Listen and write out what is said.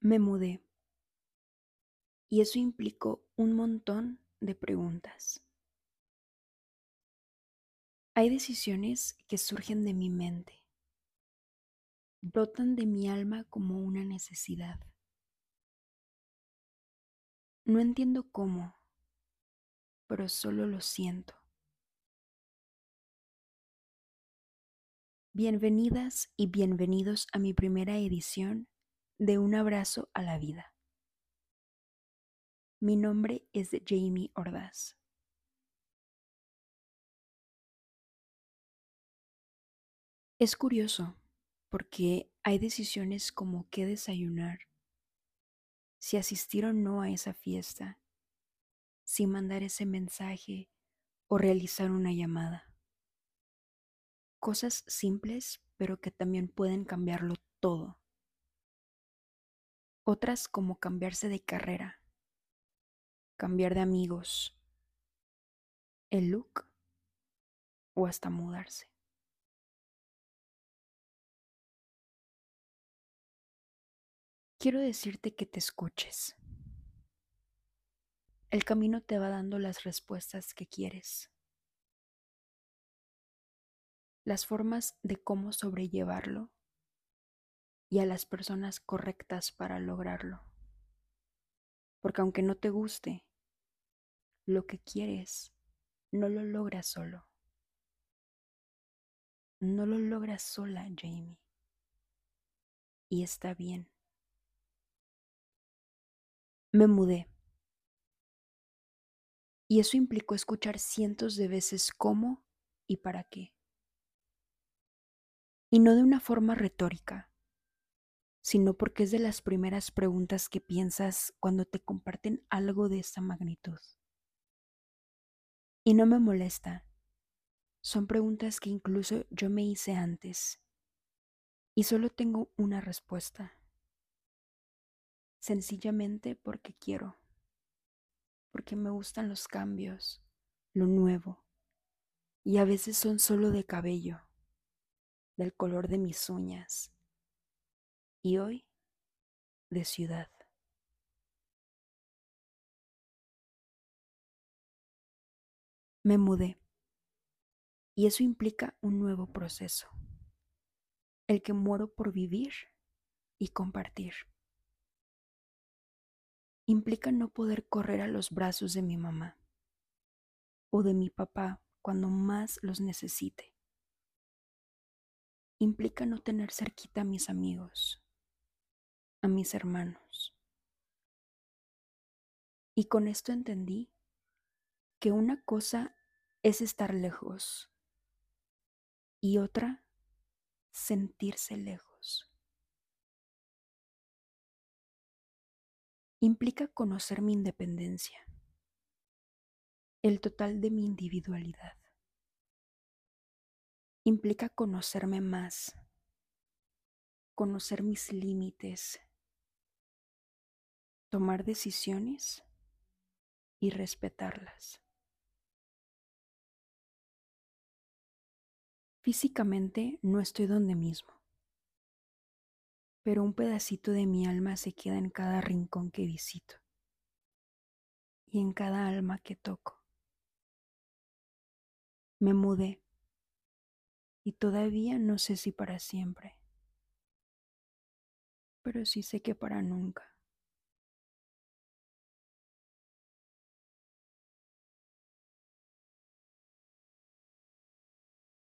Me mudé y eso implicó un montón de preguntas. Hay decisiones que surgen de mi mente, brotan de mi alma como una necesidad. No entiendo cómo, pero solo lo siento. Bienvenidas y bienvenidos a mi primera edición de Un abrazo a la vida. Mi nombre es Jamie Ordaz. Es curioso porque hay decisiones como qué desayunar, si asistir o no a esa fiesta, si mandar ese mensaje o realizar una llamada. Cosas simples pero que también pueden cambiarlo todo. Otras como cambiarse de carrera, cambiar de amigos, el look o hasta mudarse. Quiero decirte que te escuches. El camino te va dando las respuestas que quieres, las formas de cómo sobrellevarlo y a las personas correctas para lograrlo. Porque aunque no te guste, lo que quieres no lo logras solo. No lo logras sola, Jamie. Y está bien. Me mudé. Y eso implicó escuchar cientos de veces cómo y para qué. Y no de una forma retórica, sino porque es de las primeras preguntas que piensas cuando te comparten algo de esa magnitud. Y no me molesta. Son preguntas que incluso yo me hice antes. Y solo tengo una respuesta. Sencillamente porque quiero. Porque me gustan los cambios, lo nuevo. Y a veces son solo de cabello, del color de mis uñas. Y hoy, de ciudad. Me mudé. Y eso implica un nuevo proceso. El que muero por vivir y compartir. Implica no poder correr a los brazos de mi mamá o de mi papá cuando más los necesite. Implica no tener cerquita a mis amigos, a mis hermanos. Y con esto entendí que una cosa es estar lejos y otra sentirse lejos. Implica conocer mi independencia, el total de mi individualidad. Implica conocerme más, conocer mis límites, tomar decisiones y respetarlas. Físicamente no estoy donde mismo, pero un pedacito de mi alma se queda en cada rincón que visito y en cada alma que toco. Me mudé y todavía no sé si para siempre, pero sí sé que para nunca.